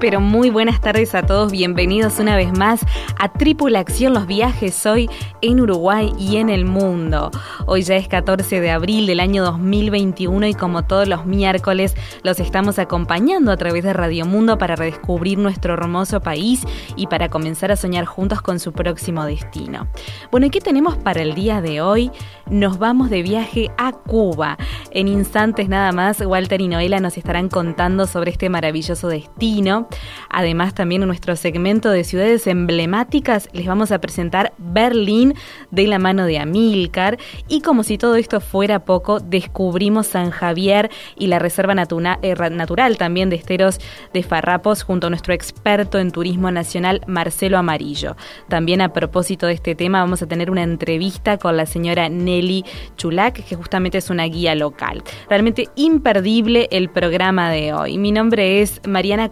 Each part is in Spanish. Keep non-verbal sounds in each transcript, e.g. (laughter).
Pero muy buenas tardes a todos. Bienvenidos una vez más a Tripulación Los Viajes hoy en Uruguay y en el mundo. Hoy ya es 14 de abril del año 2021 y como todos los miércoles los estamos acompañando a través de Radio Mundo para redescubrir nuestro hermoso país y para comenzar a soñar juntos con su próximo destino. Bueno, ¿y qué tenemos para el día de hoy? Nos vamos de viaje a Cuba. En instantes nada más, Walter y Noela nos estarán contando sobre este maravilloso destino Además, también en nuestro segmento de ciudades emblemáticas les vamos a presentar Berlín de la mano de Amílcar. Y como si todo esto fuera poco, descubrimos San Javier y la Reserva eh, Natural también de Esteros de Farrapos junto a nuestro experto en turismo nacional, Marcelo Amarillo. También a propósito de este tema, vamos a tener una entrevista con la señora Nelly Chulac, que justamente es una guía local. Realmente imperdible el programa de hoy. Mi nombre es Mariana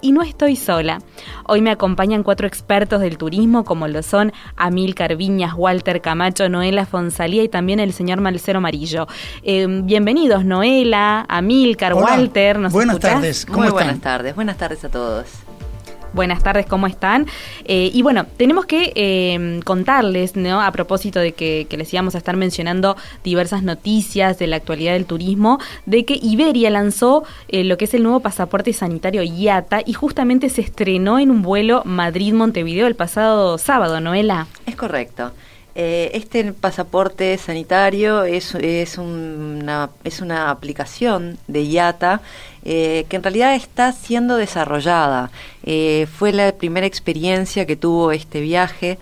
Y no estoy sola. Hoy me acompañan cuatro expertos del turismo como lo son Amil Carviñas, Walter Camacho, Noela Fonsalía y también el señor Malcero Amarillo. Eh, bienvenidos Noela, Amilcar, Walter. buenas tardes. ¿Cómo Muy buenas tardes. Buenas tardes a todos. Buenas tardes, ¿cómo están? Eh, y bueno, tenemos que eh, contarles, ¿no? A propósito de que, les íbamos a estar mencionando diversas noticias de la actualidad del turismo, de que Iberia lanzó eh, lo que es el nuevo pasaporte sanitario IATA y justamente se estrenó en un vuelo Madrid-Montevideo el pasado sábado, Noela. Es correcto. Este pasaporte sanitario es, es, una, es una aplicación de IATA eh, que en realidad está siendo desarrollada. Eh, fue la primera experiencia que tuvo este viaje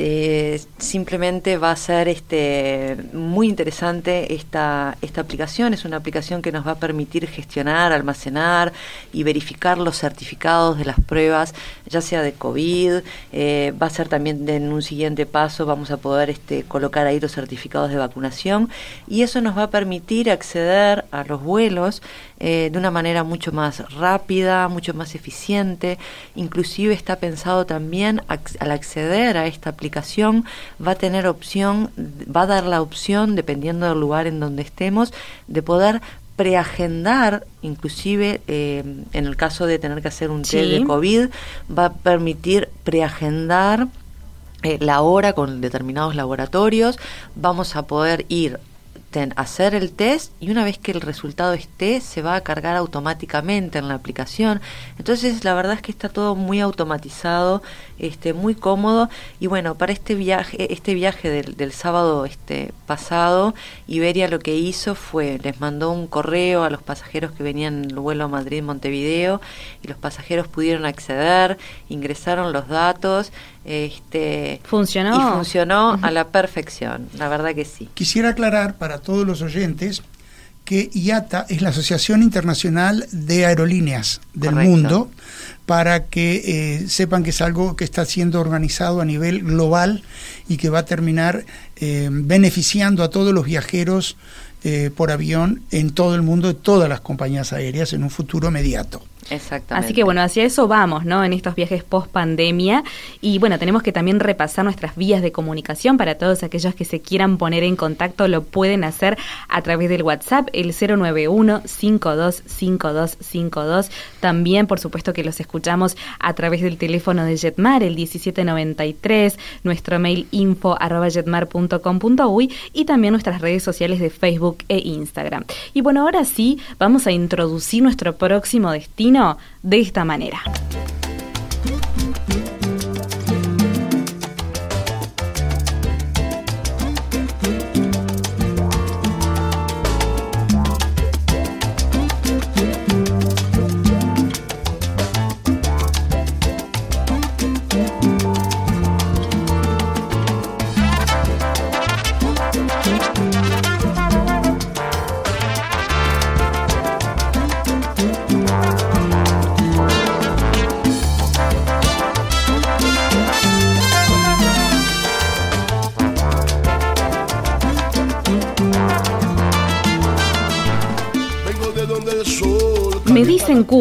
eh, simplemente va a ser este, muy interesante esta, esta aplicación. Es una aplicación que nos va a permitir gestionar, almacenar y verificar los certificados de las pruebas, ya sea de COVID. Eh, va a ser también en un siguiente paso, vamos a poder este, colocar ahí los certificados de vacunación y eso nos va a permitir acceder a los vuelos eh, de una manera mucho más rápida, mucho más eficiente. Inclusive está pensado también al acceder a esta aplicación va a tener opción, va a dar la opción, dependiendo del lugar en donde estemos, de poder preagendar, inclusive eh, en el caso de tener que hacer un test de COVID, va a permitir preagendar eh, la hora con determinados laboratorios, vamos a poder ir hacer el test y una vez que el resultado esté se va a cargar automáticamente en la aplicación. Entonces la verdad es que está todo muy automatizado, este, muy cómodo y bueno, para este viaje, este viaje del, del sábado este, pasado, Iberia lo que hizo fue, les mandó un correo a los pasajeros que venían en el vuelo a Madrid-Montevideo y los pasajeros pudieron acceder, ingresaron los datos, este, funcionó. Y funcionó a la perfección, la verdad que sí. Quisiera aclarar para todos los oyentes que IATA es la Asociación Internacional de Aerolíneas del Mundo, para que eh, sepan que es algo que está siendo organizado a nivel global y que va a terminar eh, beneficiando a todos los viajeros eh, por avión en todo el mundo, de todas las compañías aéreas en un futuro inmediato. Exactamente. Así que bueno, hacia eso vamos, ¿no? En estos viajes post pandemia. Y bueno, tenemos que también repasar nuestras vías de comunicación para todos aquellos que se quieran poner en contacto, lo pueden hacer a través del WhatsApp, el 091-525252. También, por supuesto, que los escuchamos a través del teléfono de Jetmar, el 1793, nuestro mail info arroba jetmar.com.uy y también nuestras redes sociales de Facebook e Instagram. Y bueno, ahora sí, vamos a introducir nuestro próximo destino de esta manera.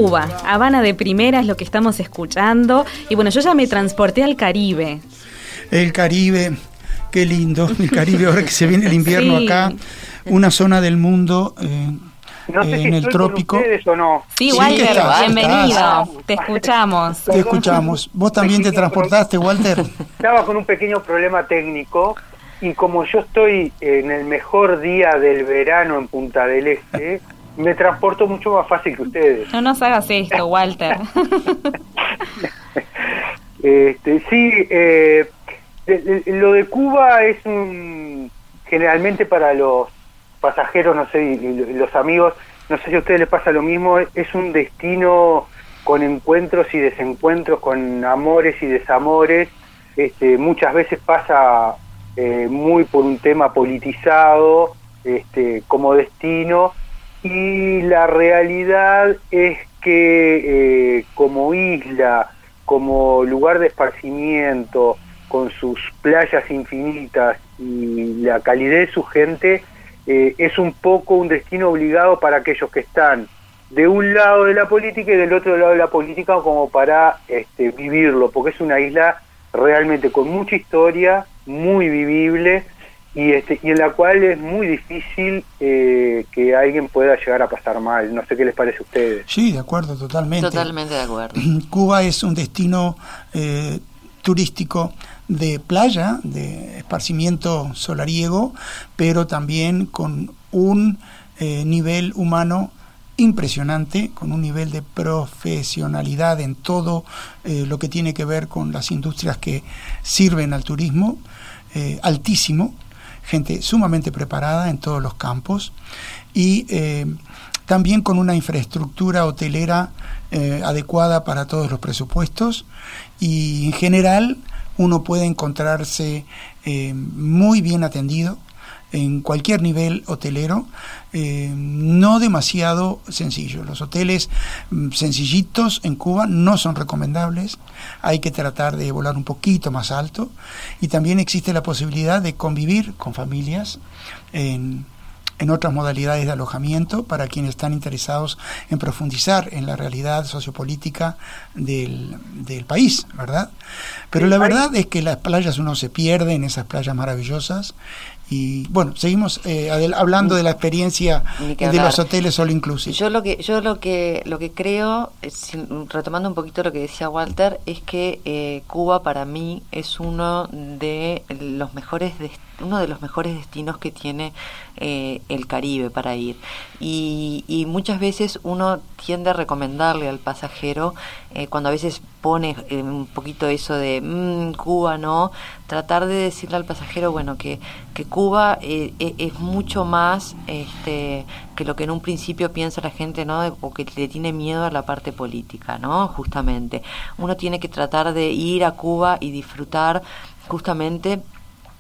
Cuba, Habana de primera es lo que estamos escuchando. Y bueno, yo ya me transporté al Caribe. El Caribe, qué lindo, el Caribe ahora que se viene el invierno acá, una zona del mundo eh, no sé en el trópico. o no. Sí, Walter, bienvenido. Te escuchamos. Te escuchamos. ¿Vos también te transportaste, Walter? Estaba con un pequeño problema técnico y como yo estoy en el mejor día del verano en Punta del Este, me transporto mucho más fácil que ustedes. No nos hagas esto, Walter. (laughs) este, sí, eh, lo de Cuba es un, generalmente para los pasajeros, no sé, y, los amigos, no sé si a ustedes les pasa lo mismo, es un destino con encuentros y desencuentros, con amores y desamores. Este, muchas veces pasa eh, muy por un tema politizado este, como destino y la realidad es que eh, como isla, como lugar de esparcimiento, con sus playas infinitas y la calidez de su gente, eh, es un poco un destino obligado para aquellos que están de un lado de la política y del otro lado de la política como para este, vivirlo, porque es una isla realmente con mucha historia, muy vivible y, este, y en la cual es muy difícil eh, que alguien pueda llegar a pasar mal. No sé qué les parece a ustedes. Sí, de acuerdo, totalmente. Totalmente de acuerdo. (clears throat) Cuba es un destino eh, turístico de playa, de esparcimiento solariego, pero también con un eh, nivel humano impresionante, con un nivel de profesionalidad en todo eh, lo que tiene que ver con las industrias que sirven al turismo, eh, altísimo, gente sumamente preparada en todos los campos y también con una infraestructura hotelera adecuada para todos los presupuestos y en general uno puede encontrarse eh, muy bien atendido en cualquier nivel hotelero, eh, no demasiado sencillo. Los hoteles mm, sencillitos en Cuba no son recomendables, hay que tratar de volar un poquito más alto y también existe la posibilidad de convivir con familias en en otras modalidades de alojamiento para quienes están interesados en profundizar en la realidad sociopolítica del, del país, ¿verdad? Pero la verdad es que las playas uno se pierde en esas playas maravillosas y bueno, seguimos eh, hablando de la experiencia de los hoteles solo inclusive. Yo lo que yo lo que lo que creo, retomando un poquito lo que decía Walter, es que eh, Cuba para mí es uno de los mejores uno de los mejores destinos que tiene eh, el Caribe para ir y, y, muchas veces uno tiende a recomendarle al pasajero cuando a veces pone un poquito eso de mmm, Cuba no tratar de decirle al pasajero bueno que que Cuba eh, eh, es mucho más este, que lo que en un principio piensa la gente, ¿no? O que le tiene miedo a la parte política, ¿no? Justamente. Uno tiene que tratar de ir a Cuba y disfrutar justamente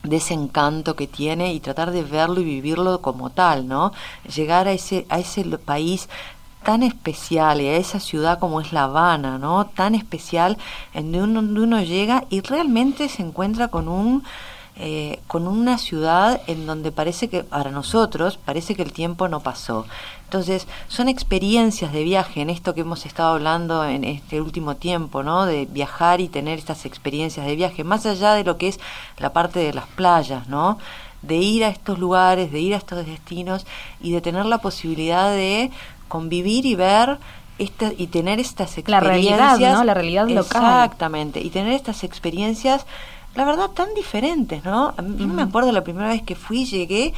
de ese encanto que tiene y tratar de verlo y vivirlo como tal, ¿no? Llegar a ese, a ese país tan especial y a esa ciudad como es La Habana, ¿no? Tan especial en donde uno llega y realmente se encuentra con un eh, con una ciudad en donde parece que, para nosotros, parece que el tiempo no pasó. Entonces, son experiencias de viaje en esto que hemos estado hablando en este último tiempo, ¿no? De viajar y tener estas experiencias de viaje, más allá de lo que es la parte de las playas, ¿no? De ir a estos lugares, de ir a estos destinos y de tener la posibilidad de convivir y ver esta, y tener estas experiencias. La realidad, ¿no? La realidad local. Exactamente. Y tener estas experiencias la verdad, tan diferentes, ¿no? Yo me acuerdo la primera vez que fui, llegué,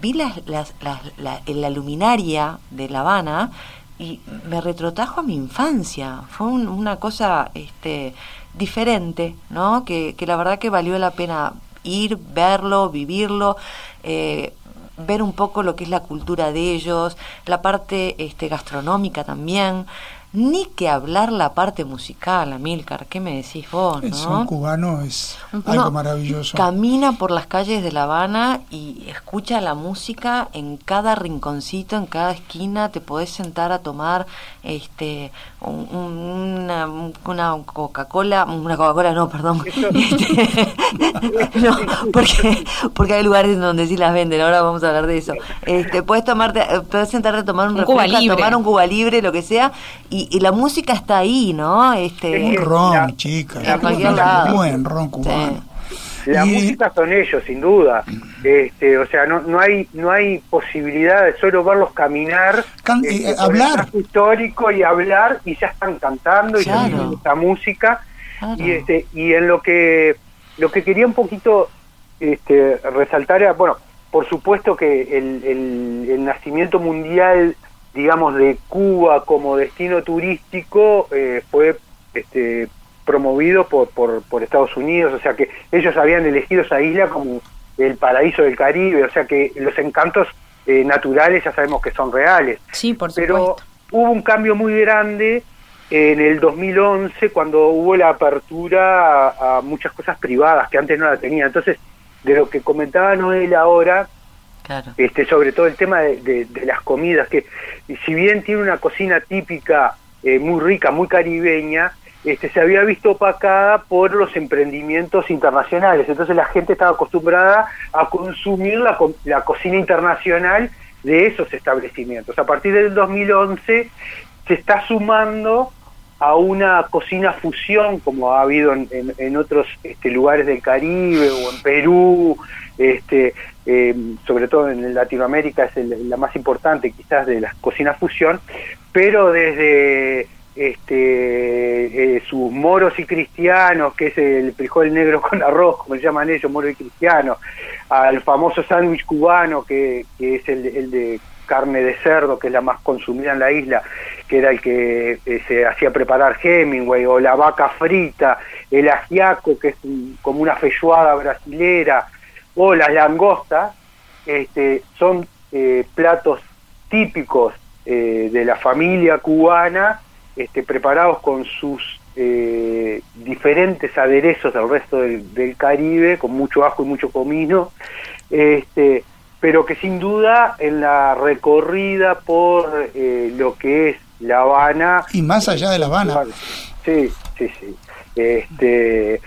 vi las, las, la, la, luminaria de La Habana y me retrotajo a mi infancia. Fue una cosa este, diferente, ¿no? Que, que la verdad que valió la pena ir, verlo, vivirlo. Eh, ver un poco lo que es la cultura de ellos, la parte este, gastronómica también. Ni que hablar la parte musical, Amilcar, ¿qué me decís vos? Es un cubano, es algo maravilloso. Camina por las calles de La Habana y escucha la música en cada rinconcito, en cada esquina, te podés sentar a tomar este una, una Coca-Cola, una Coca-Cola no, perdón, (laughs) este, (laughs) no, porque, porque hay lugares donde sí las venden, ahora vamos a hablar de eso. Este, puedes tomarte, puedes sentarte a tomar un, un Cuba libre. tomar un Cuba libre, lo que sea, y, y, la música está ahí, ¿no? Este, un ron, chica, un buen ron cubano. La música son ellos, sin duda. Este, o sea, no, no hay no hay posibilidad de solo verlos caminar, este, eh, hablar histórico y hablar y ya están cantando y claro. esta música y este y en lo que lo que quería un poquito este, resaltar era bueno por supuesto que el, el, el nacimiento mundial digamos de Cuba como destino turístico eh, fue este promovido por, por, por, Estados Unidos, o sea que ellos habían elegido esa isla como el paraíso del Caribe, o sea que los encantos eh, naturales ya sabemos que son reales. Sí, por Pero hubo un cambio muy grande en el 2011 cuando hubo la apertura a, a, muchas cosas privadas que antes no la tenían. Entonces, de lo que comentaba Noel ahora, claro. este, sobre todo el tema de, de, de, las comidas, que si bien tiene una cocina típica eh, muy rica, muy caribeña, este, se había visto opacada por los emprendimientos internacionales. Entonces la gente estaba acostumbrada a consumir la, cocina internacional de esos establecimientos. A partir del 2011 se está sumando a una cocina fusión como ha habido en, otros este, lugares del Caribe o en Perú, este, eh, sobre todo en Latinoamérica es la más importante quizás de las cocinas fusión, pero desde este, eh, sus moros y cristianos, que es el frijol negro (laughs) con arroz, como llaman ellos, moros y cristianos, al famoso sándwich cubano, que, que es el, el, de carne de cerdo, que es la más consumida en la isla, que era el que eh, se hacía preparar Hemingway, o la vaca frita, el ajiaco, que es un, como una feijoada brasilera, o las langostas, este, son eh, platos típicos eh, de la familia cubana, este, preparados con sus eh, diferentes aderezos del resto del, del, Caribe, con mucho ajo y mucho comino, este, pero que sin duda en la recorrida por eh, lo que es La Habana... Y más allá de La Habana. Sí, sí, sí. Este,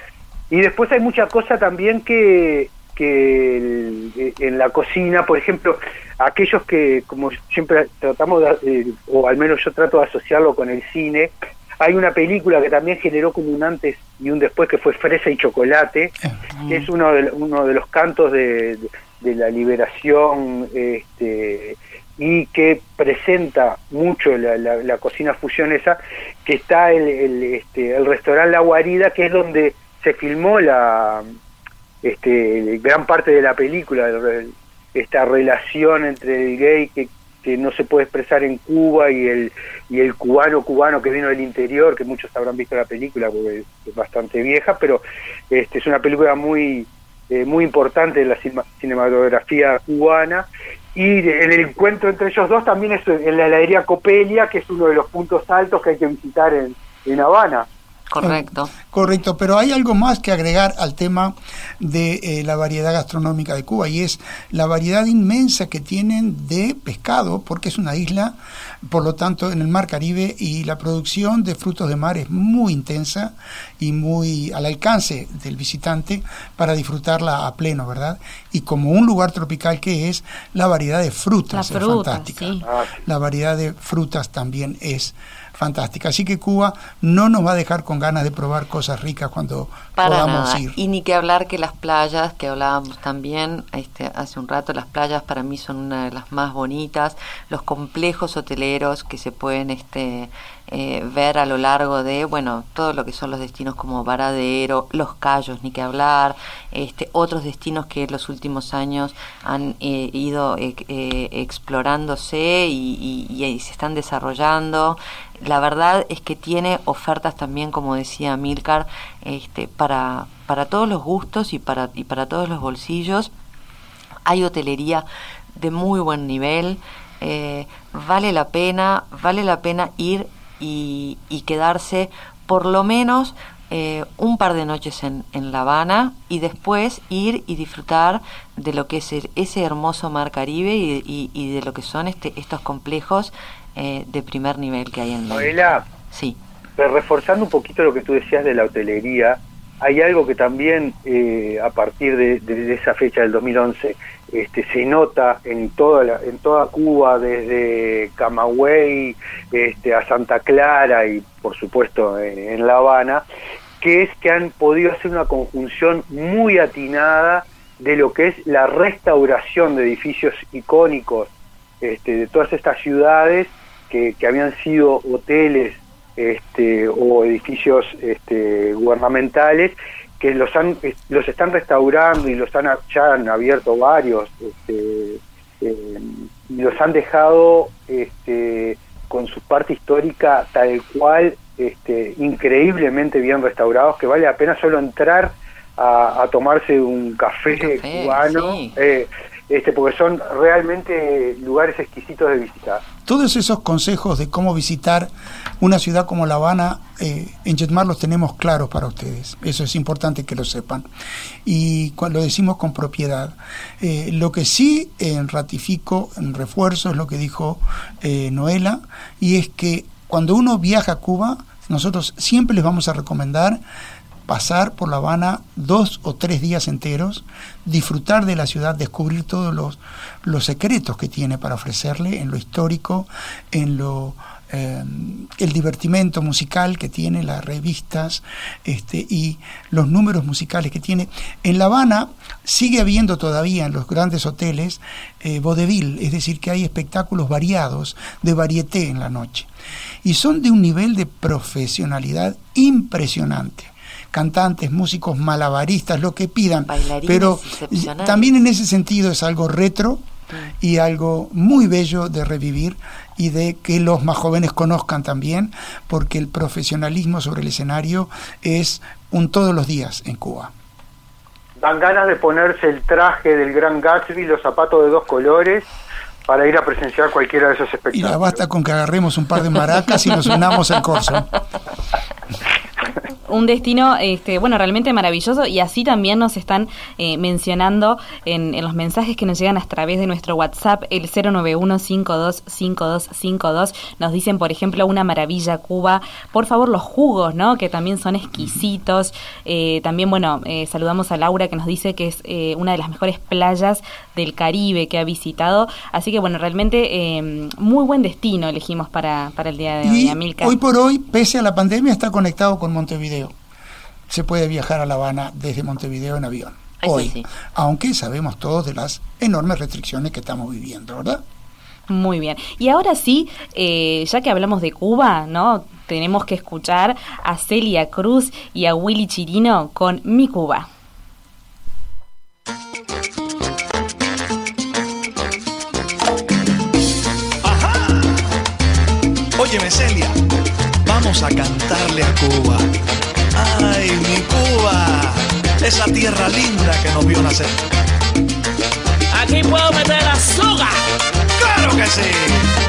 y después hay mucha cosa también que, que el, en la cocina, por ejemplo, aquellos que, como siempre tratamos, de, eh, o al menos yo trato de asociarlo con el cine, hay una película que también generó como un antes y un después que fue Fresa y Chocolate, que es uno de, uno de los cantos de, de, de la liberación este, y que presenta mucho la, la, la, cocina fusión esa, que está el, el, este, el restaurante La Guarida, que es donde se filmó la este, gran parte de la película, esta relación entre el gay que, que no se puede expresar en Cuba y el, y el cubano cubano que vino del interior, que muchos habrán visto la película porque es bastante vieja, pero este, es una película muy, eh, muy importante de la cinematografía cubana. Y en el encuentro entre ellos dos también es en la heladería Copelia, que es uno de los puntos altos que hay que visitar en, en Habana. Correcto. Correcto, pero hay algo más que agregar al tema de eh, la variedad gastronómica de Cuba y es la variedad inmensa que tienen de pescado, porque es una isla, por lo tanto, en el Mar Caribe y la producción de frutos de mar es muy intensa y muy al alcance del visitante para disfrutarla a pleno, ¿verdad? Y como un lugar tropical que es, la variedad de frutas la es fruta, fantástica. Sí. La variedad de frutas también es fantástica. Así que Cuba no nos va a dejar con ganas de probar cosas ricas cuando Para podamos nada. ir. Y ni que hablar que las playas, que hablábamos también este, hace un rato, las playas para mí son una de las más bonitas, los complejos hoteleros que se pueden este, eh, ver a lo largo de, bueno, todo lo que son los destinos como Varadero, Los Cayos, ni que hablar, este, otros destinos que en los últimos años han eh, ido eh, explorándose y, y se están desarrollando la verdad es que tiene ofertas también, como decía Milcar, este, para, para todos los gustos y para, y para todos los bolsillos. Hay hotelería de muy buen nivel, eh, vale la pena, vale la pena ir y, y quedarse por lo menos eh, un par de noches en, en, La Habana y después ir y disfrutar de lo que es el, ese hermoso mar Caribe y, y, y, de lo que son este, estos complejos eh, de primer nivel que hay en Noela, Sí. Pero reforzando un poquito lo que tú decías de la hotelería, hay algo que también eh, a partir de, esa fecha del 2011 este, se nota en toda en toda Cuba desde Camagüey este, a Santa Clara y por supuesto en, La Habana que es que han podido hacer una conjunción muy atinada de lo que es la restauración de edificios icónicos este, de todas estas ciudades que habían sido hoteles este, o edificios este, gubernamentales que los han los están restaurando y los han ya han abierto varios este, eh, y los han dejado este, con su parte histórica tal cual este, increíblemente bien restaurados que vale la pena solo entrar a, tomarse un café, cubano eh, este, porque son realmente lugares exquisitos de visitar todos esos consejos de cómo visitar una ciudad como La Habana, eh, en Jetmar los tenemos claros para ustedes. Eso es importante que lo sepan. Y lo decimos con propiedad. Eh, lo que sí eh, ratifico, en refuerzo, es lo que dijo Noela, y es que cuando uno viaja a Cuba, nosotros siempre les vamos a recomendar pasar por La Habana dos o tres días enteros, disfrutar de la ciudad, descubrir todos los, los secretos que tiene para ofrecerle en lo histórico, en lo eh, el divertimento musical que tiene, las revistas este, y los números musicales que tiene. En La Habana sigue habiendo todavía en los grandes hoteles eh, vodevil, es decir, que hay espectáculos variados de varieté en la noche. Y son de un nivel de profesionalidad impresionante cantantes, músicos, malabaristas, lo que pidan. Pero también en ese sentido es algo retro y algo muy bello de revivir y de que los más jóvenes conozcan también, porque el profesionalismo sobre el escenario es un todos los días en Cuba. Dan ganas de ponerse el traje del Gran Gatsby, los zapatos de dos colores para ir a presenciar cualquiera de esos espectáculos. Y ya basta con que agarremos un par de maracas y nos unamos al corso. (laughs) un destino, este, bueno, realmente maravilloso y así también nos están eh, mencionando en, en, los mensajes que nos llegan a través de nuestro WhatsApp, el 091-525252. Nos dicen, por ejemplo, una maravilla Cuba. Por favor, los jugos, ¿no? Que también son exquisitos. Eh, también, bueno, eh, saludamos a Laura que nos dice que es una de las mejores playas del Caribe que ha visitado. Así que, bueno, realmente muy buen destino elegimos para, para el día de hoy, Hoy por hoy, pese a la pandemia, está conectado con Montevideo se puede viajar a La Habana desde Montevideo en avión. Hoy, aunque sabemos todos de las enormes restricciones que estamos viviendo, ¿verdad? Muy bien. Y ahora sí, eh, ya que hablamos de Cuba, ¿no? Tenemos que escuchar a Celia Cruz y a Willy Chirino con Mi Cuba. Ajá. Óyeme, Celia, vamos a cantarle a Cuba Ay, mi Cuba, esa tierra linda que nos vio nacer. Aquí puedo meter azúcar. Claro que sí.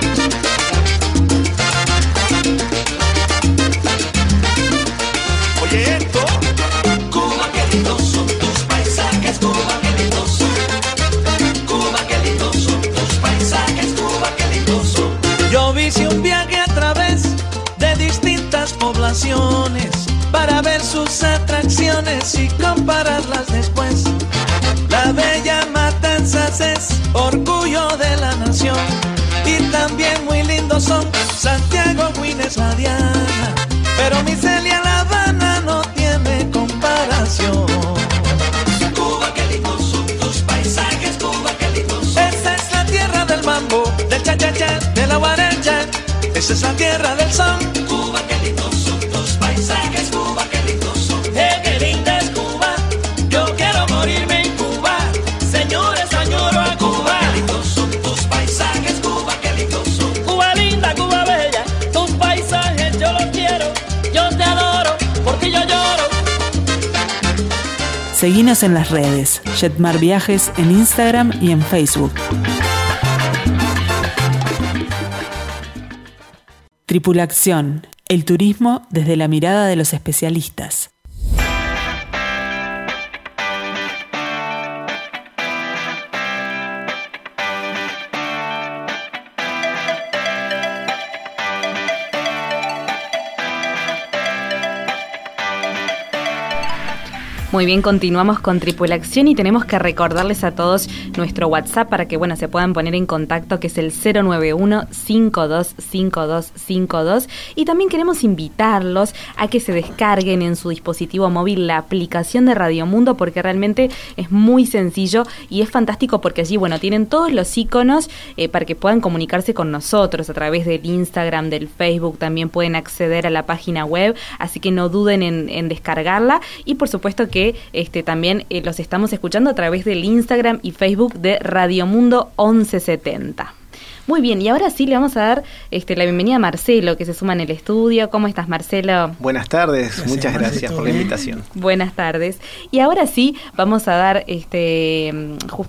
Poblaciones para ver sus atracciones y compararlas después. La bella Matanzas es orgullo de la nación y también muy lindos son Santiago, Guines, Diana, pero mi Celia La Habana no tiene comparación. Cuba, qué lindos son tus paisajes, Cuba, qué lindos son. Esa es la tierra del mambo, del cha-cha-cha, de la guarecha, esa es la tierra del son. Seguinos en las redes, Jetmar Viajes en Instagram y en Facebook. Tripulación, el turismo desde la mirada de los especialistas. Muy bien, continuamos con Tripulación y tenemos que recordarles a todos nuestro WhatsApp para que bueno se puedan poner en contacto, que es el 091-525252. Y también queremos invitarlos a que se descarguen en su dispositivo móvil la aplicación de Radio Mundo, porque realmente es muy sencillo y es fantástico porque allí, bueno, tienen todos los iconos eh, para que puedan comunicarse con nosotros a través del Instagram, del Facebook, también pueden acceder a la página web, así que no duden en, en descargarla y por supuesto que este también eh, los estamos escuchando a través del Instagram y Facebook de Radio Mundo 1170. Muy bien, y ahora sí le vamos a dar este, la bienvenida a Marcelo, que se suma en el estudio. ¿Cómo estás, Marcelo? Buenas tardes, Gracias, muchas gracias por la invitación. Buenas tardes. Y ahora sí, vamos a dar este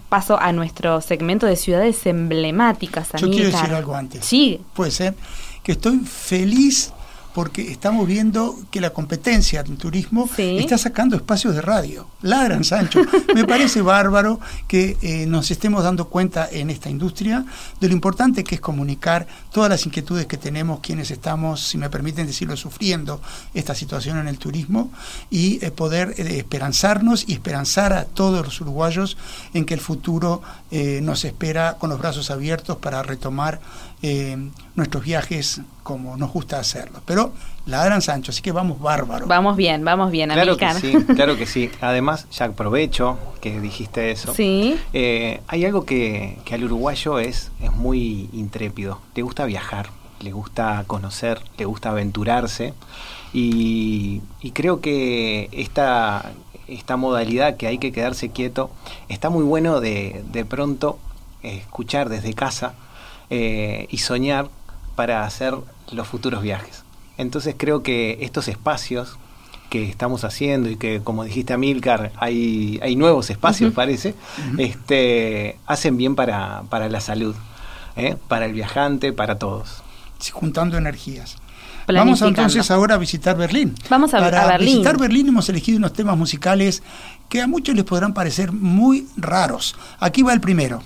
paso a nuestro segmento de ciudades emblemáticas. Yo quiero decir algo antes. Sí, Puede ser que estoy feliz porque estamos viendo que la competencia en turismo Sí. está sacando espacios de radio. Ladran, Sancho. (laughs) Me parece bárbaro que eh, nos estemos dando cuenta en esta industria de lo importante que es comunicar todas las inquietudes que tenemos quienes estamos, si me permiten decirlo, sufriendo esta situación en el turismo y eh, poder eh, esperanzarnos y esperanzar a todos los uruguayos en que el futuro nos espera con los brazos abiertos para retomar eh, nuestros viajes como nos gusta hacerlo. Pero ladran Sancho, así que vamos bárbaro. vamos bien, vamos bien, Claro que Amílcar. sí, (laughs) claro que sí. Además, ya aprovecho que dijiste eso. Sí. Eh, hay algo que, que al uruguayo es, es muy intrépido. Le gusta viajar, le gusta conocer, le gusta aventurarse. Y, y creo que esta, esta modalidad que hay que quedarse quieto está muy bueno de, de pronto eh, escuchar desde casa eh, y soñar para hacer los futuros viajes. Entonces creo que estos espacios que estamos haciendo y que como dijiste Amilcar hay, hay nuevos espacios parece este hacen bien para, para la salud ¿eh? para el viajante para todos juntando energías. Vamos entonces ahora a visitar Berlín. Vamos a- Para a Berlín. visitar Berlín hemos elegido unos temas musicales que a muchos les podrán parecer muy raros. Aquí va el primero.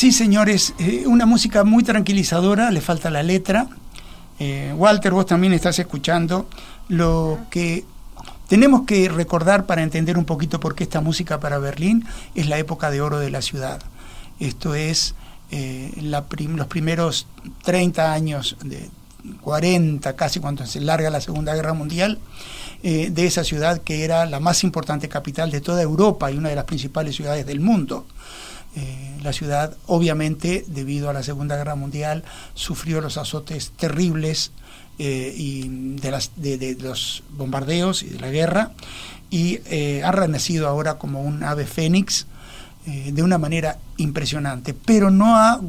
Sí señores, eh, una música muy tranquilizadora, le falta la letra. Eh, Walter, vos también estás escuchando lo que tenemos que recordar para entender un poquito por qué esta música para Berlín es la época de oro de la ciudad. Esto es eh, los primeros 30 años, de 40 casi cuando se larga la Segunda Guerra Mundial, de esa ciudad que era la más importante capital de toda Europa y una de las principales ciudades del mundo. La ciudad, obviamente, debido a la Segunda Guerra Mundial, sufrió los azotes terribles eh, y de, los bombardeos y de la guerra y eh, ha renacido ahora como un ave fénix eh, de una manera impresionante, pero no ha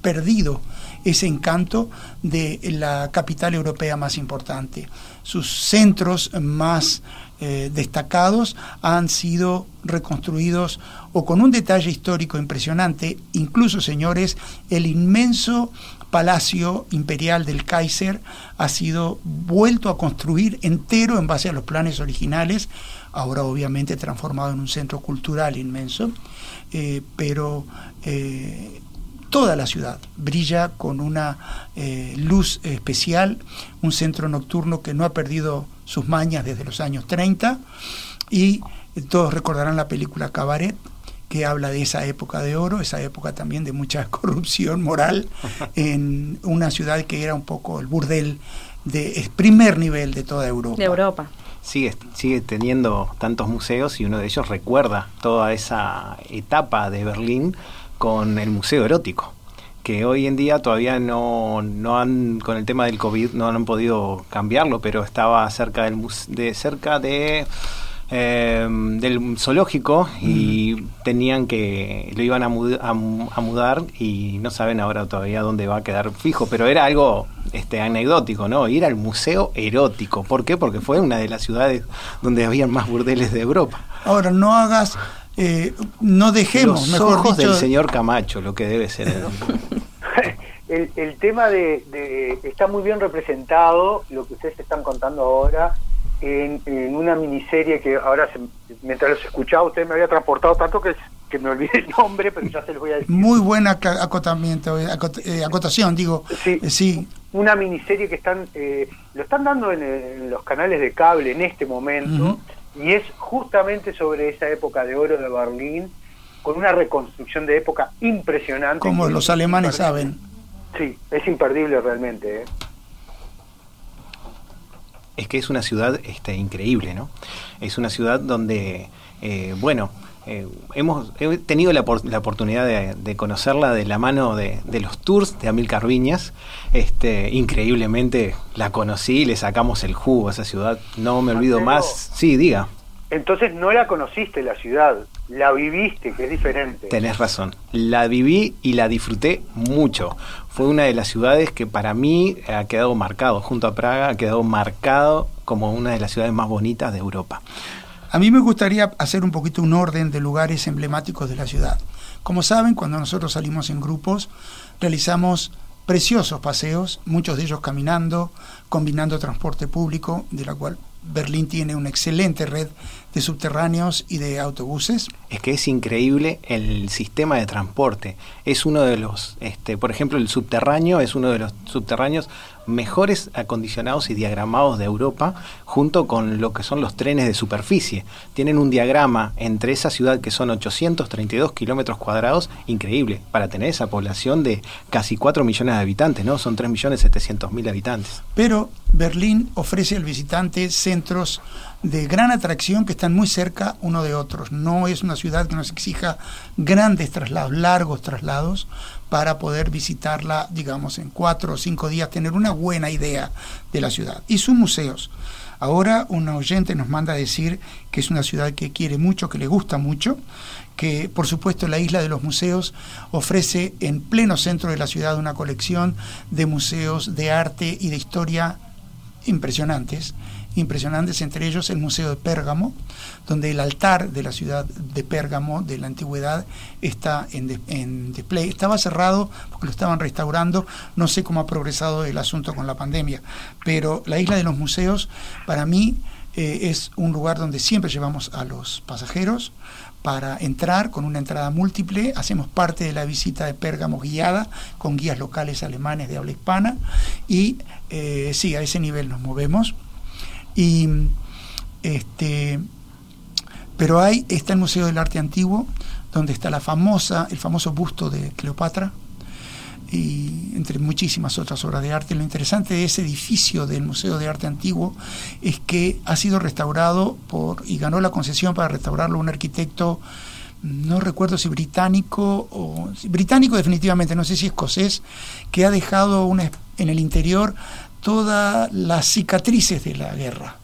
perdido ese encanto de la capital europea más importante. Sus centros más eh, destacados han sido reconstruidos o con un detalle histórico impresionante, incluso señores, el inmenso palacio imperial del Kaiser ha sido vuelto a construir entero en base a los planes originales, ahora obviamente transformado en un centro cultural inmenso, eh, pero eh, toda la ciudad brilla con una luz especial, un centro nocturno que no ha perdido sus mañas desde los años 30 y todos recordarán la película Cabaret que habla de esa época de oro, esa época también de mucha (laughs) corrupción moral en una ciudad que era un poco el burdel de primer nivel de toda Europa. De Europa. sigue, sigue teniendo tantos museos y uno de ellos recuerda toda esa etapa de Berlín con el Museo Erótico, que hoy en día todavía no, no han, con el tema del COVID, no han podido cambiarlo, pero estaba cerca, del, de, cerca de eh, del zoológico y tenían que lo iban a, mud- a a mudar y no saben ahora todavía dónde va a quedar fijo, pero era algo este anecdótico, ¿no? Ir al museo erótico. ¿Por qué? Porque fue una de las ciudades donde había más burdeles de Europa. Ahora, no hagas, eh, no dejemos, Los mejor ojos dicho, del señor Camacho, lo que debe ser. (laughs) el, el tema de, de- está muy bien representado lo que ustedes están contando ahora en, en una miniserie que ahora se- mientras los escuchaba usted me había transportado tanto que, que me olvidé el nombre pero ya se los voy a decir. Muy buen acotamiento, eh, acot- eh, acotación, digo, Sí. eh, sí, una miniserie que están eh, lo están dando en, en los canales de cable en este momento y es justamente sobre esa época de oro de Berlín con una reconstrucción de época impresionante como los es alemanes saben. sí es imperdible realmente ¿eh? Es que es una ciudad este, increíble, ¿no? Es una ciudad donde, eh, bueno, eh, hemos he tenido la, la oportunidad de, de conocerla de la mano de, de los tours de Amilcar Viñas. Este, increíblemente la conocí, le sacamos el jugo a esa ciudad. No me olvido más. Sí, diga, Entonces no la conociste la ciudad, la viviste, que es diferente. tenés razón. La viví y la disfruté mucho. Fue una de las ciudades que para mí ha quedado marcado, junto a Praga, ha quedado marcado como una de las ciudades más bonitas de Europa. A mí me gustaría hacer un poquito un orden de lugares emblemáticos de la ciudad. Como saben, cuando nosotros salimos en grupos, realizamos preciosos paseos, muchos de ellos caminando, combinando transporte público, de la cual Berlín tiene una excelente red de subterráneos y de autobuses. Es que es increíble el sistema de transporte. Es uno de los, este, por ejemplo, el subterráneo es uno de los subterráneos mejores acondicionados y diagramados de Europa, junto con lo que son los trenes de superficie. Tienen un diagrama entre esa ciudad que son 832 kilómetros cuadrados, increíble, para tener esa población de casi 4 millones de habitantes, ¿no? Son 3 millones 700 mil habitantes. Pero Berlín ofrece al visitante centros de gran atracción que están muy cerca uno de otros. No es una ciudad que nos exija grandes traslados, largos traslados, para poder visitarla, digamos, en cuatro o cinco días, tener una buena idea de la ciudad. Y sus museos. Ahora un oyente nos manda a decir que es una ciudad que quiere mucho, que le gusta mucho, que por supuesto la isla de los museos ofrece en pleno centro de la ciudad una colección de museos de arte y de historia impresionantes, impresionantes, entre ellos el Museo de Pérgamo, donde el altar de la ciudad de Pérgamo de la antigüedad está en, en display. Estaba cerrado porque lo estaban restaurando, no sé cómo ha progresado el asunto con la pandemia, pero la isla de los museos para mí eh, es un lugar donde siempre llevamos a los pasajeros para entrar con una entrada múltiple. Hacemos parte de la visita de Pérgamo guiada con guías locales alemanes de habla hispana y eh, sí, a ese nivel nos movemos. Y este, pero hay está el Museo del Arte Antiguo donde está la famosa el famoso busto de Cleopatra y entre muchísimas otras obras de arte. Lo interesante de ese edificio del Museo de Arte Antiguo es que ha sido restaurado por y ganó la concesión para restaurarlo un arquitecto no recuerdo si británico o británico definitivamente, no sé si escocés, que ha dejado una, en el interior todas las cicatrices de la guerra.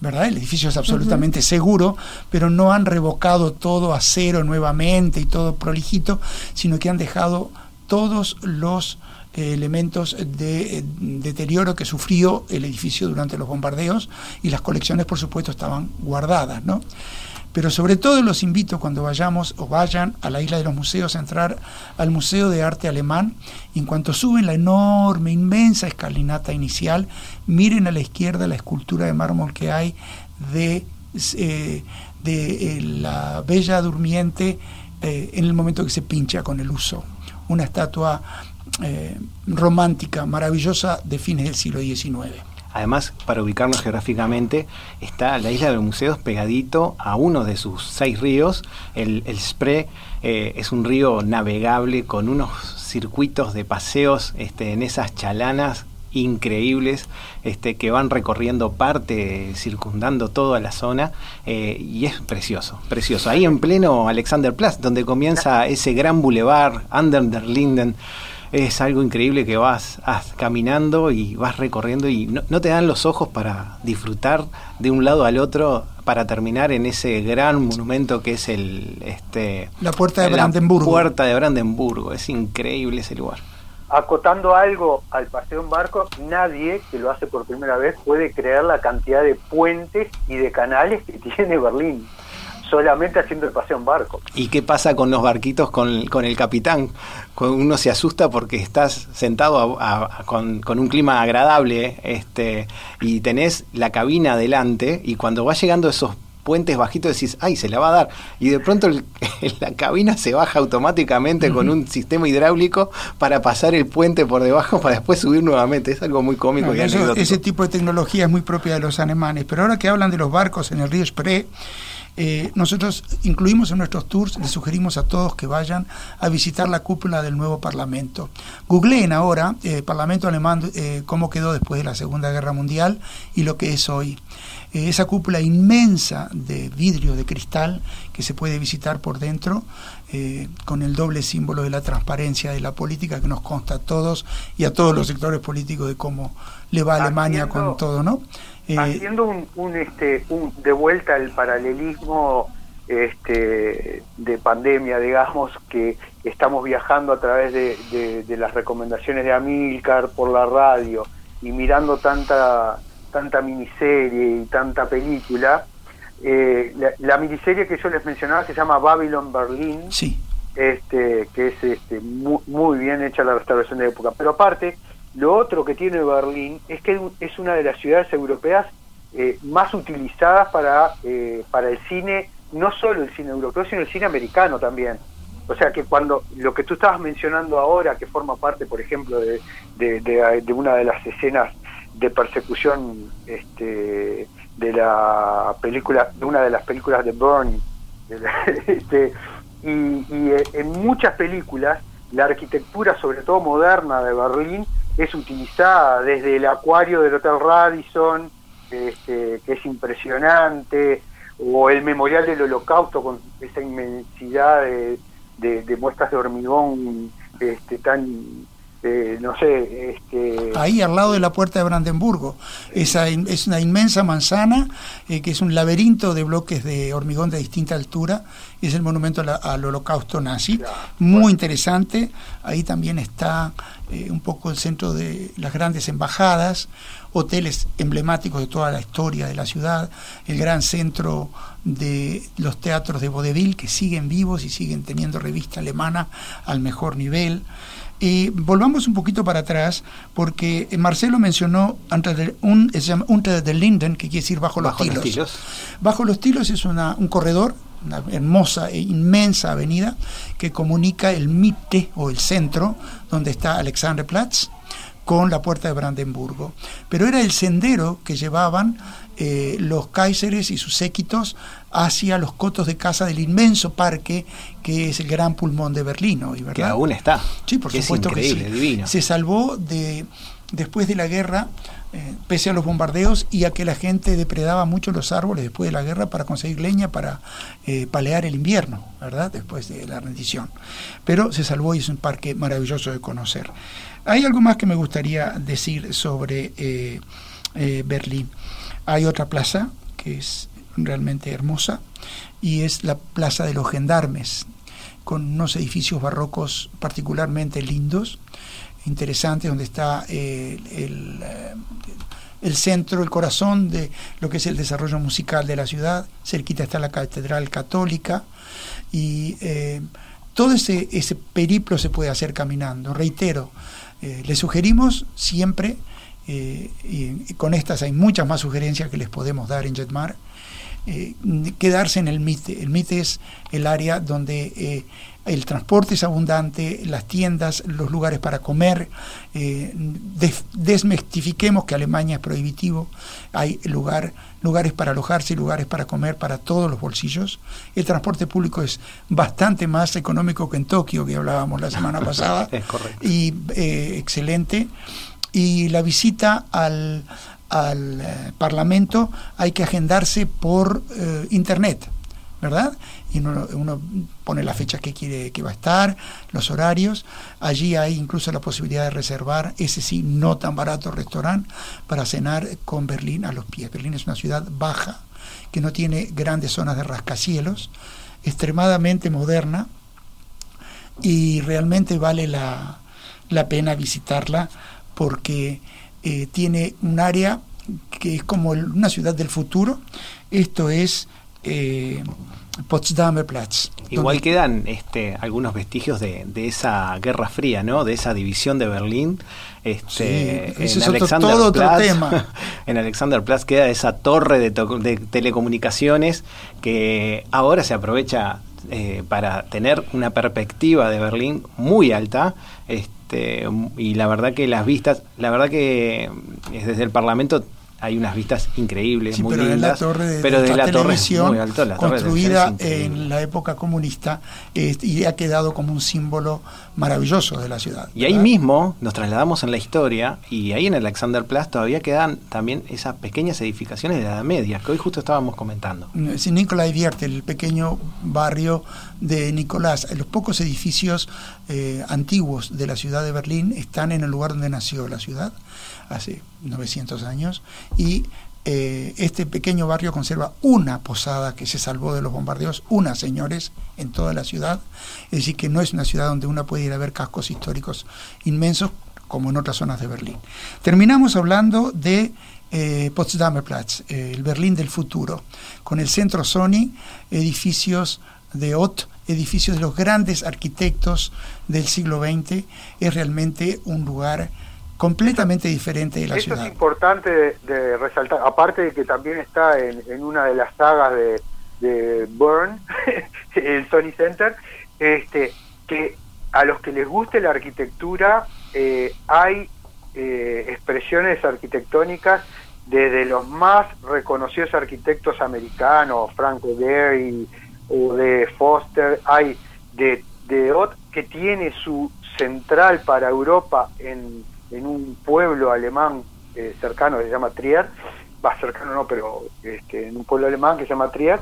¿verdad? El edificio es absolutamente seguro, pero no han revocado todo a cero nuevamente y todo prolijito, sino que han dejado todos los eh, elementos de eh, deterioro que sufrió el edificio durante los bombardeos y las colecciones, por supuesto, estaban guardadas, ¿no? Pero sobre todo los invito cuando vayamos o vayan a la isla de los museos a entrar al Museo de Arte Alemán. En cuanto suben la enorme, inmensa escalinata inicial, miren a la izquierda la escultura de mármol que hay de, eh, de eh, la Bella Durmiente eh, en el momento que se pincha con el uso. Una estatua romántica, maravillosa de fines del siglo XIX. Además, para ubicarnos geográficamente, está la isla de los museos pegadito a uno de sus seis ríos. El, Spree eh, es un río navegable con unos circuitos de paseos este, en esas chalanas increíbles este, que van recorriendo parte, circundando toda la zona eh, y es precioso, precioso. Ahí en pleno Alexanderplatz, donde comienza ese gran boulevard, Under der Linden, es algo increíble que vas, vas caminando y vas recorriendo y no, no te dan los ojos para disfrutar de un lado al otro para terminar en ese gran monumento que es el este La Puerta de la Brandenburgo. Puerta de Brandenburgo, es increíble ese lugar. Acotando algo al paseo en barco, nadie que lo hace por primera vez puede creer la cantidad de puentes y de canales que (laughs) tiene Berlín, solamente haciendo el paseo en barco. ¿Y qué pasa con los barquitos con, con el capitán? Uno se asusta porque estás sentado a- a- con, con un clima agradable este, y tenés la cabina adelante y cuando va llegando esos puentes bajitos decís, ay, se la va a dar. Y de pronto el- (laughs) la cabina se baja automáticamente con un sistema hidráulico para pasar el puente por debajo para después subir nuevamente. Es algo muy cómico Bueno, y eso- ese tipo de tecnología es muy propia de los alemanes. Pero ahora que hablan de los barcos en el río Spree, eh, nosotros incluimos en nuestros tours, les sugerimos a todos que vayan a visitar la cúpula del nuevo Parlamento. Googleen ahora, eh, Parlamento alemán, eh, cómo quedó después de la Segunda Guerra Mundial y lo que es hoy. Esa cúpula inmensa de vidrio, de cristal, que se puede visitar por dentro, eh, con el doble símbolo de la transparencia de la política que nos consta a todos y a todos los sectores políticos de cómo le va a Alemania Haciendo- con todo, ¿no? Eh, Haciendo un, un, este, un, de vuelta el paralelismo este, de pandemia, digamos, que estamos viajando a través de, de- de las recomendaciones de Amilcar por la radio y mirando tanta, tanta miniserie y tanta película, eh, la, la miniserie que yo les mencionaba se llama Babylon Berlin, sí, este, que es este, muy, muy bien hecha la restauración de época. Pero aparte, lo otro que tiene Berlín es que es una de las ciudades europeas eh, más utilizadas para, eh, para el cine, no solo el cine europeo, sino el cine americano también. O sea que cuando lo que tú estabas mencionando ahora, que forma parte, por ejemplo, de, de, de- de una de las escenas de persecución este, de la película, de una de las películas de Burn, (laughs) este, y, eh, en muchas películas la arquitectura, sobre todo moderna de Berlín, es utilizada desde el acuario del Hotel Radisson, este, que es impresionante, o el memorial del Holocausto con esa inmensidad de, de- de muestras de hormigón este, tan, eh, no sé, este, ahí al lado de la puerta de Brandenburgo. Esa es una inmensa manzana eh, que es un laberinto de bloques de hormigón de distinta altura. Es el monumento a la- al holocausto nazi. Muy interesante. Ahí también está eh, un poco el centro de las grandes embajadas, hoteles emblemáticos de toda la historia de la ciudad, el gran centro de los teatros de vodevil que siguen vivos y siguen teniendo revista alemana al mejor nivel. Y volvamos un poquito para atrás, porque Marcelo mencionó un, se llama Unter der Linden, que quiere decir bajo, Bajo los los tilos. tilos. Bajo los tilos es una, un corredor, una hermosa e inmensa avenida que comunica el Mitte o el centro, donde está Alexanderplatz, con la puerta de Brandenburgo. Pero era el sendero que llevaban eh, los Kaiseres y sus séquitos hacia los cotos de casa del inmenso parque que es el gran pulmón de Berlín hoy, ¿verdad? Que aún está. Sí, por Que es supuesto que increíble, sí. divino. Se salvó de después de la guerra, eh, pese a los bombardeos y a que la gente depredaba mucho los árboles después de la guerra para conseguir leña para eh, palear el invierno, ¿verdad? Después de la rendición. Pero se salvó y es un parque maravilloso de conocer. Hay algo más que me gustaría decir sobre eh, Berlín. Hay otra plaza que es realmente hermosa y es la Plaza de los Gendarmes, con unos edificios barrocos particularmente lindos, interesantes, donde está eh, el, eh, el centro, el corazón de lo que es el desarrollo musical de la ciudad. Cerquita está la Catedral Católica y eh, todo ese, ese periplo se puede hacer caminando. Reitero, eh, les sugerimos siempre, y con estas hay muchas más sugerencias que les podemos dar en Jetmar, eh, quedarse en el MITE. El MITE es el área donde eh, el transporte es abundante, las tiendas, los lugares para comer. eh, des- desmistifiquemos que Alemania es prohibitivo. Hay lugar, lugares para alojarse y lugares para comer para todos los bolsillos. El transporte público es bastante más económico que en Tokio, que hablábamos la semana (laughs) pasada. Es correcto. Y eh, excelente. Y la visita al, al eh, Parlamento hay que agendarse por eh, Internet. ¿verdad? Y uno, pone la fecha que quiere que va a estar, los horarios. Allí hay incluso la posibilidad de reservar, ese sí, no tan barato restaurante para cenar con Berlín a los pies. Berlín es una ciudad baja, que no tiene grandes zonas de rascacielos, extremadamente moderna y realmente vale la, la pena visitarla porque eh, tiene un área que es como el- una ciudad del futuro. Esto es eh, Potsdamer Platz. Igual donde- quedan este, algunos vestigios de, de esa Guerra Fría, ¿no? De esa división de Berlín. Este, Sí, ese es otro- todo otro tema. (laughs) En Alexanderplatz queda esa torre de, to- de telecomunicaciones que ahora se aprovecha eh, para tener una perspectiva de Berlín muy alta. Este, y la verdad que las vistas, la verdad que desde el Parlamento hay unas vistas increíbles, Sí, muy pero es la lindas. torre de, pero de de la la torre televisión muy alto, la torre de construida increíble. en la época comunista eh, y ha quedado como un símbolo maravilloso de la ciudad. Y ahí mismo nos trasladamos en la historia y ahí en Alexanderplatz todavía quedan también esas pequeñas edificaciones de la Edad Media que hoy justo estábamos comentando. Sí, Nicolai Vierte, el pequeño barrio de Nicolás. Los pocos edificios eh, antiguos de la ciudad de Berlín están en el lugar donde nació la ciudad, hace 900 años, y eh, este pequeño barrio conserva una posada que se salvó de los bombardeos, una, señores, en toda la ciudad. Es decir, que no es una ciudad donde uno puede ir a ver cascos históricos inmensos como en otras zonas de Berlín. Terminamos hablando de eh, Potsdamer Platz, eh, el Berlín del futuro, con el centro Sony, edificios de Ott, edificios de los grandes arquitectos del siglo XX, es realmente un lugar completamente diferente de la Eso ciudad. es importante de, de resaltar, aparte de que también está en, en una de las sagas de, de Byrne, (laughs) el Sony Center, este, que a los que les guste la arquitectura eh, hay eh, expresiones arquitectónicas desde los más reconocidos arquitectos americanos, Frank Gehry o de Foster, hay de, de Ott que tiene su central para Europa en, en un pueblo alemán eh, cercano que se llama Trier, va cercano no, pero este, en un pueblo alemán que se llama Trier,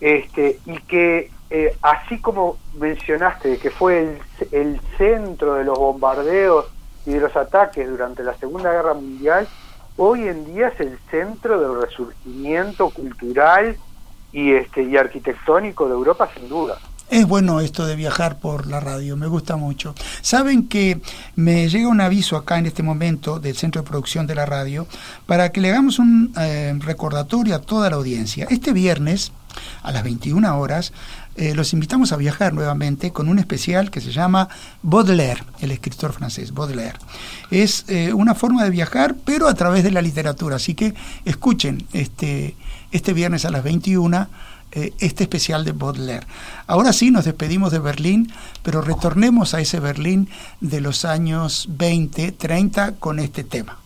este, y que eh, así como mencionaste que fue el, el centro de los bombardeos y de los ataques durante la Segunda Guerra Mundial, hoy en día es el centro del resurgimiento cultural y este y arquitectónico de Europa sin duda. Es bueno esto de viajar por la radio, me gusta mucho. Saben que me llega un aviso acá en este momento del Centro de Producción de la Radio para que le hagamos un eh, recordatorio a toda la audiencia. Este viernes, a las 21 horas, eh, los invitamos a viajar nuevamente con un especial que se llama Baudelaire, el escritor francés, Baudelaire. Es eh, una forma de viajar, pero a través de la literatura. Así que escuchen este, este viernes a las 21 eh, este especial de Baudelaire. Ahora sí nos despedimos de Berlín, pero retornemos a ese Berlín de los años 20, 30 con este tema.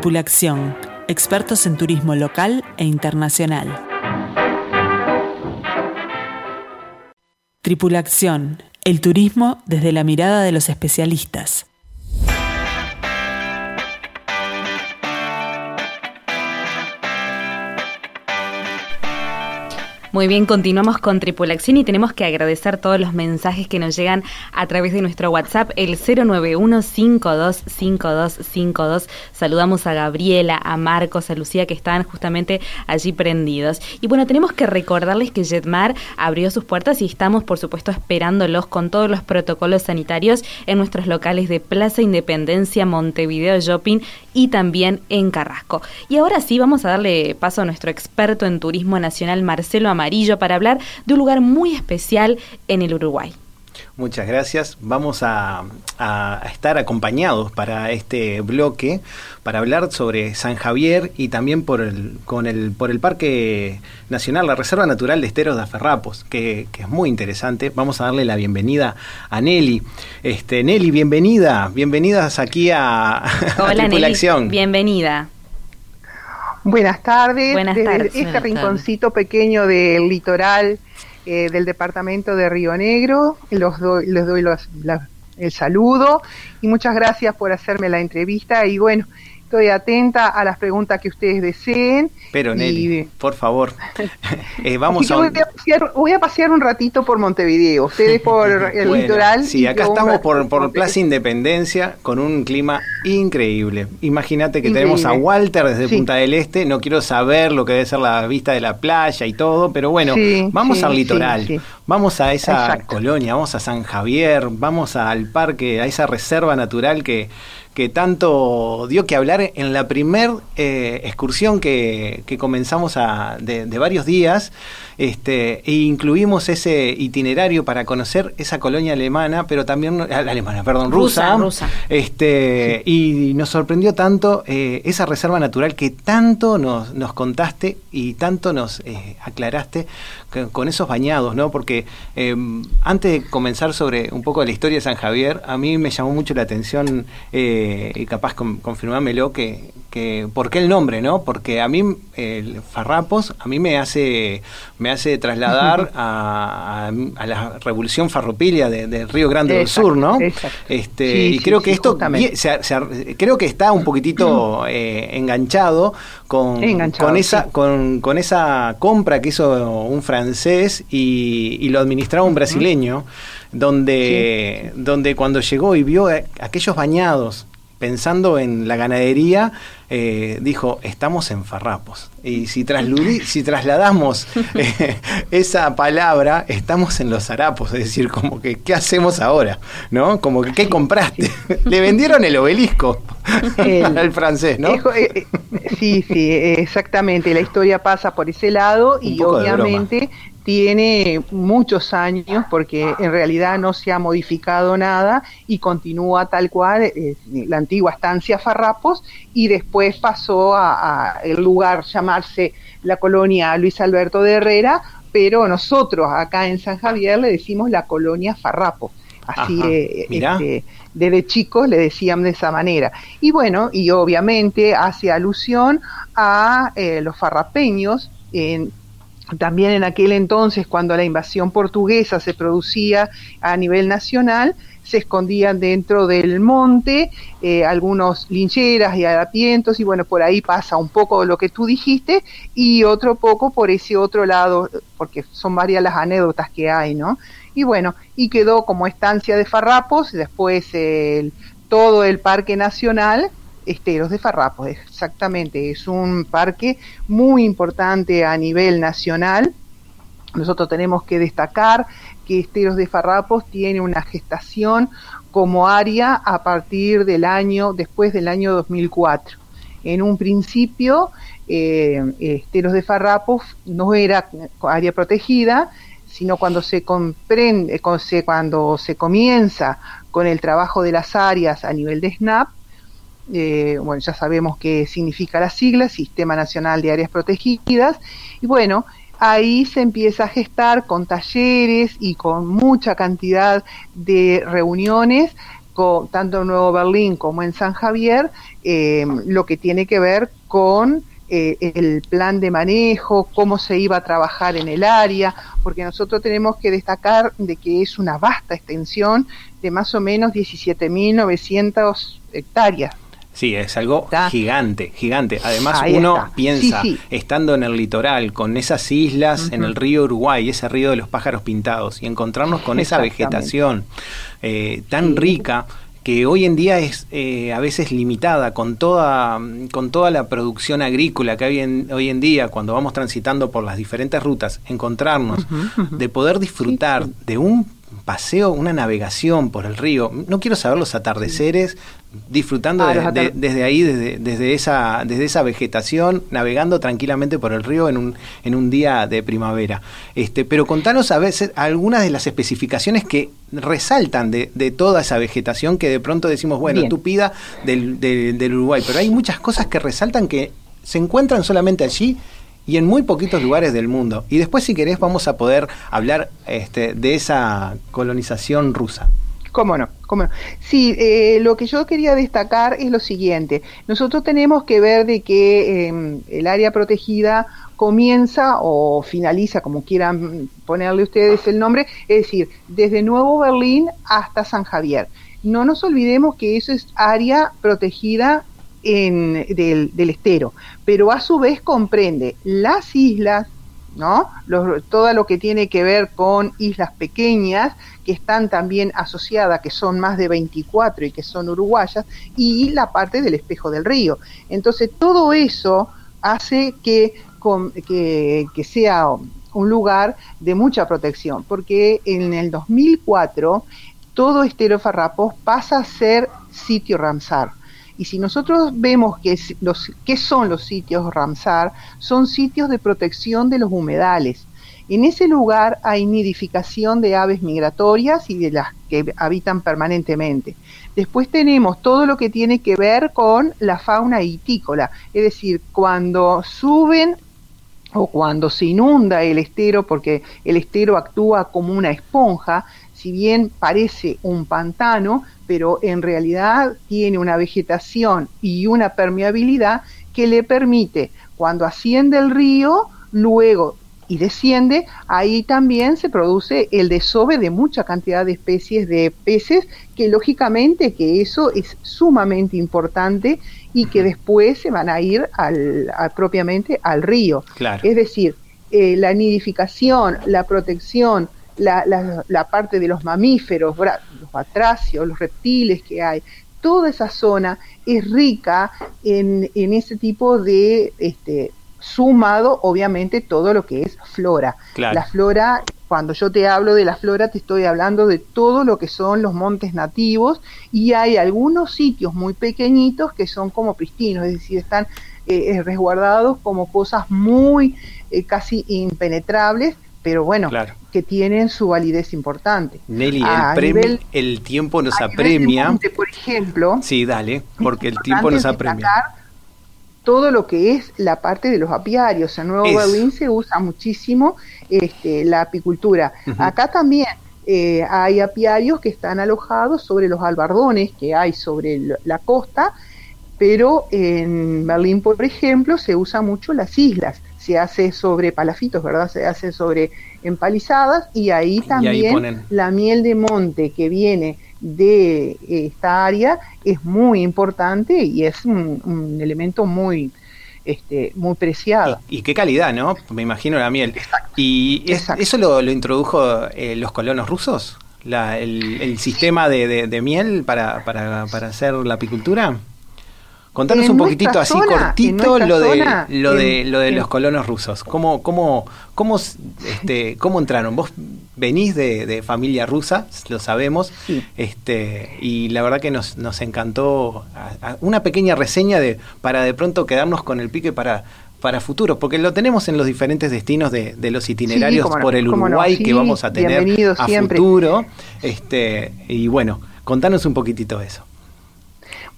Tripulación, expertos en turismo local e internacional. Tripulación, el turismo desde la mirada de los especialistas. Muy bien, continuamos con Tripulación y tenemos que agradecer todos los mensajes que nos llegan a través de nuestro WhatsApp, el 091-525252. Saludamos a Gabriela, a Marcos, a Lucía que están justamente allí prendidos. Y bueno, tenemos que recordarles que Jetmar abrió sus puertas y estamos, por supuesto, esperándolos con todos los protocolos sanitarios en nuestros locales de Plaza Independencia, Montevideo Shopping y también en Carrasco. Y ahora sí, vamos a darle paso a nuestro experto en turismo nacional, Marcelo Amarillo, para hablar de un lugar muy especial en el Uruguay. Muchas gracias. Vamos a, a, estar acompañados para este bloque para hablar sobre San Javier y también por el, con el, por el Parque Nacional, la Reserva Natural de Esteros de Aferrapos, que, que es muy interesante. Vamos a darle la bienvenida a Nelly. Este, Nelly, bienvenida. Bienvenidas aquí a, a Hola. Nelly. Bienvenida. Buenas tardes. Buenas Desde tardes. este Buenas rinconcito pequeño del litoral eh, del departamento de Río Negro, los doy, les doy los- la- el saludo y muchas gracias por hacerme la entrevista y bueno, estoy atenta a las preguntas que ustedes deseen. Pero Y- Nelly, por favor, (laughs) eh, vamos a... voy, a pasear, voy a pasear un ratito por Montevideo, ustedes (laughs) por el Bueno, litoral. Sí, y acá estamos por, por. (laughs) Plaza Independencia con un clima increíble. Imagínate que Increíble. tenemos a Walter desde Sí. Punta del Este. No quiero saber lo que debe ser la vista de la playa y todo, pero bueno, Sí, vamos sí, al litoral. Vamos a esa Exacto. colonia, vamos a San Javier, vamos al parque, a esa reserva natural que, que tanto dio que hablar en la primer eh, excursión que, que comenzamos a, de, de varios días. Este, e incluimos ese itinerario para conocer esa colonia alemana, pero también ah, alemana, perdón, rusa. Rusa, rusa. Este, y nos sorprendió tanto eh, esa reserva natural que tanto nos, nos contaste y tanto nos eh, aclaraste con esos bañados, ¿no? Porque eh, antes de comenzar sobre un poco la historia de San Javier, a mí me llamó mucho la atención, eh, y capaz con, confirmámelo, que, que ¿por qué el nombre, no? Porque a mí, el Farrapos, a mí me hace, me hace trasladar a, a- a la revolución farropilia de- del Río Grande del Sur, ¿no? exacto. Este, Sí, y sí, creo que sí, esto se- se- creo que está un poquitito (clears throat) eh, enganchado con, Enganchado, con esa con, con esa compra que hizo un francés y, y lo administraba un brasileño donde donde cuando llegó y vio aquellos bañados pensando en la ganadería eh, dijo estamos en farrapos y si, si trasladamos (laughs) eh, esa palabra estamos en los harapos es decir como que qué hacemos ahora no como que qué compraste (laughs) le vendieron el obelisco (laughs) El- al francés no eh, sí, sí, exactamente. La historia pasa por ese lado y obviamente tiene muchos años porque en realidad no se ha modificado nada y continúa tal cual eh, la antigua estancia Farrapos y después pasó a, a el lugar llamarse la colonia Luis Alberto de Herrera, pero nosotros acá en San Javier le decimos la colonia Farrapo. Así eh, este, desde chicos le decían de esa manera. Y bueno, y obviamente hace alusión a eh, los farrapeños, en, también en aquel entonces cuando la invasión portuguesa se producía a nivel nacional, se escondían dentro del monte eh, algunos lincheras y harapientos y bueno, por ahí pasa un poco lo que tú dijiste y otro poco por ese otro lado, porque son varias las anécdotas que hay, ¿no? Y bueno, y quedó como estancia de farrapos, después el, todo el Parque Nacional, Esteros de Farrapos, exactamente, es un parque muy importante a nivel nacional. Nosotros tenemos que destacar que Esteros de Farrapos tiene una gestación como área a partir del año, después del año 2004. En un principio, eh, Esteros de Farrapos no era área protegida, sino cuando se comprende, se- cuando se comienza con el trabajo de las áreas a nivel de SNAP, eh, bueno, ya sabemos qué significa la sigla, Sistema Nacional de Áreas Protegidas, y bueno, ahí se empieza a gestar con talleres y con mucha cantidad de reuniones, tanto en Nuevo Berlín como en San Javier, eh, lo que tiene que ver con eh, el plan de manejo, cómo se iba a trabajar en el área, porque nosotros tenemos que destacar de que es una vasta extensión de más o menos 17.900 hectáreas. Sí, es algo gigante, gigante. Además, Ahí uno está. piensa, Sí, sí. estando en el litoral, con esas islas, en el río Uruguay, ese río de los pájaros pintados, y encontrarnos con esa vegetación eh, tan rica que hoy en día es eh, a veces limitada con toda con toda la producción agrícola que hay en, hoy en día cuando vamos transitando por las diferentes rutas encontrarnos de poder disfrutar de un paseo una navegación por el río. No quiero saber los atardeceres disfrutando Ah, de- de- desde ahí desde, desde esa desde esa vegetación navegando tranquilamente por el río en un en un día de primavera. Este pero contanos a veces algunas de las especificaciones que resaltan de, de toda esa vegetación que de pronto decimos bueno Bien. tupida del, del, del Uruguay. Pero hay muchas cosas que resaltan que se encuentran solamente allí y en muy poquitos lugares del mundo. Y después si querés vamos a poder hablar este, de esa colonización rusa ¿Cómo no? ¿Cómo no? Sí, eh, lo que yo quería destacar es lo siguiente. Nosotros tenemos que ver de que eh, el área protegida comienza o finaliza, como quieran ponerle ustedes el nombre, es decir, desde Nuevo Berlín hasta San Javier. No nos olvidemos que eso es área protegida en, del, del estero, pero a su vez comprende las islas, ¿no? Todo lo que tiene que ver con islas pequeñas que están también asociadas, que son más de 24 y que son uruguayas, y la parte del espejo del río. Entonces, todo eso hace que, sea un lugar de mucha protección, porque en el 2004 todo Estero Farrapos pasa a ser sitio Ramsar. Y si nosotros vemos que los, qué son los sitios Ramsar, son sitios de protección de los humedales. En ese lugar hay nidificación de aves migratorias y de las que habitan permanentemente. Después tenemos todo lo que tiene que ver con la fauna itícola, es decir, cuando suben o cuando se inunda el estero, porque el estero actúa como una esponja, si bien parece un pantano, pero en realidad tiene una vegetación y una permeabilidad que le permite, cuando asciende el río, luego y desciende, ahí también se produce el desove de mucha cantidad de especies de peces, que lógicamente que eso es sumamente importante y que después se van a ir al, a- propiamente al río. Claro. Es decir, eh, la nidificación, la protección, la, la- la parte de los mamíferos, los batracios, los reptiles que hay, toda esa zona es rica en, en ese tipo de, este, sumado obviamente todo lo que es flora. Claro. La flora, cuando yo te hablo de la flora, te estoy hablando de todo lo que son los montes nativos y hay algunos sitios muy pequeñitos que son como pristinos, es decir, están eh, eh, resguardados como cosas muy eh, casi impenetrables, pero bueno, Claro. que tienen su validez importante. Nelly A el premio nivel- el tiempo nos a nivel apremia monte, por ejemplo, sí dale porque el tiempo nos apremia todo lo que es la parte de los apiarios. En Nuevo. Berlín se usa muchísimo este, la apicultura. Acá también eh, hay apiarios que están alojados sobre los albardones que hay sobre el- la costa, pero en Berlín, por ejemplo, se usa mucho las islas. Se hace sobre palafitos, ¿verdad? Se hace sobre empalizadas y ahí también la miel de monte que viene de esta área es muy importante y es un, un elemento muy este muy preciado. y qué calidad no me imagino la miel. Y es- eso lo, lo introdujo eh, los colonos rusos la- el, el sistema de, de- de miel para, para, para hacer la apicultura Contanos un poquitito así zona, cortito lo de zona, lo de en- lo de en- los colonos rusos. ¿Cómo cómo cómo este cómo entraron? Vos venís de, de familia rusa, lo sabemos. Este y la verdad que nos, nos encantó a- a- una pequeña reseña de para de pronto quedarnos con el pique para para futuros, porque lo tenemos en los diferentes destinos de, de los itinerarios no, por el cómo no, Uruguay que vamos a tener a siempre. futuro. Este y bueno, contanos un poquitito eso.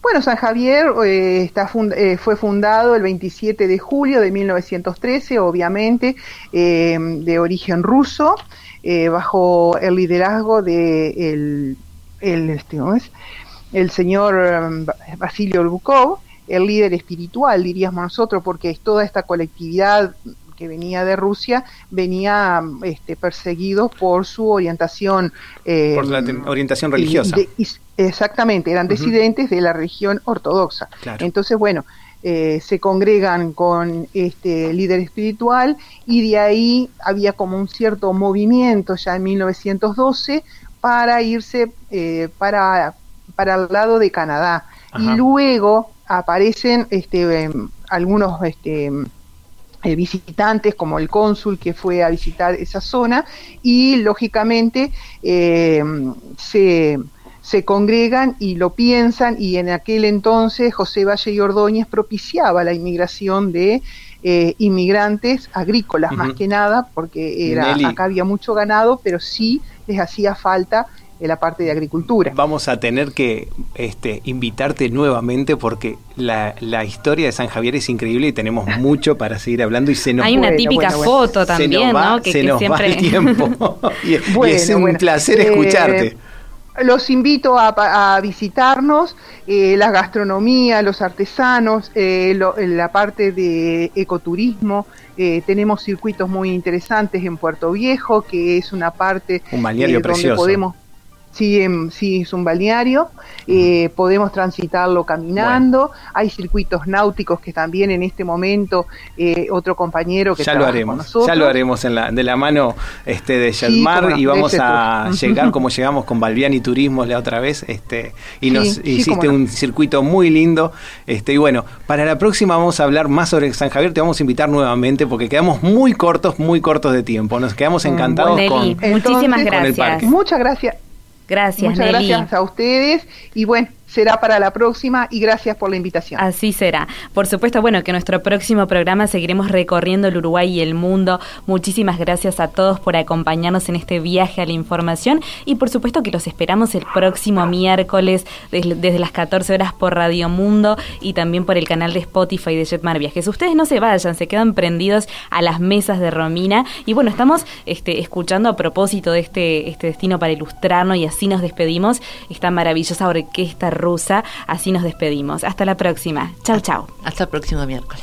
Bueno, San Javier eh, está eh, fue fundado el 27 de julio de 1913, obviamente, eh, de origen ruso, eh, bajo el liderazgo de el, este, señor Ba- Basilio Bukov, el líder espiritual, diríamos nosotros, porque es toda esta colectividad que venía de Rusia, venía este, perseguido por su orientación. Eh, por la orientación religiosa. exactamente, eran disidentes de la religión ortodoxa. Entonces, bueno, eh, se congregan con este líder espiritual y de ahí había como un cierto movimiento ya en 1912 para irse eh, para, para el lado de Canadá. Y luego aparecen este, em, algunos este, visitantes como el cónsul que fue a visitar esa zona y lógicamente em, se se congregan y lo piensan y en aquel entonces José Valle y Ordóñez propiciaba la inmigración de eh, inmigrantes agrícolas más que nada porque era acá había mucho ganado pero sí les hacía falta la parte de agricultura. Vamos a tener que este, invitarte nuevamente porque la, historia de San Javier es increíble y tenemos (laughs) mucho para seguir hablando y se nos Hay una típica foto también, ¿no? Que, se nos va el (laughs) (laughs) tiempo y, es un placer eh, escucharte. Los invito a, visitarnos, eh, la gastronomía, los artesanos, eh, la parte de ecoturismo. Eh, tenemos circuitos muy interesantes en Puerto Viejo, que es una parte un donde podemos Sí, sí, es un balneario, eh, podemos transitarlo caminando, hay circuitos náuticos que también en este momento eh, otro compañero que ya lo haremos, ya lo haremos en la, de la mano este de Yelmar y vamos a (laughs) llegar como llegamos con Balbiani Turismo la otra vez, este y nos hiciste un circuito muy lindo, este y bueno, para la próxima vamos a hablar más sobre San Javier, te vamos a invitar nuevamente porque quedamos muy cortos, muy cortos de tiempo, nos quedamos mm, encantados con muchísimas gracias. Muchas gracias. Gracias, Muchas gracias a ustedes. Y bueno, será para la próxima y gracias por la invitación. Así será. Por supuesto, bueno, que nuestro próximo programa seguiremos recorriendo el Uruguay y el mundo. Muchísimas gracias a todos por acompañarnos en este viaje a la información y por supuesto que los esperamos el próximo miércoles desde, las 14 horas por Radio Mundo y también por el canal de Spotify de Jetmar Viajes. Ustedes no se vayan, se quedan prendidos a las mesas de Romina y bueno, estamos este, escuchando a propósito de este, este destino para ilustrarnos y así nos despedimos esta maravillosa orquesta rusa. Así nos despedimos. Hasta la próxima. Chau, chau. Hasta el próximo miércoles.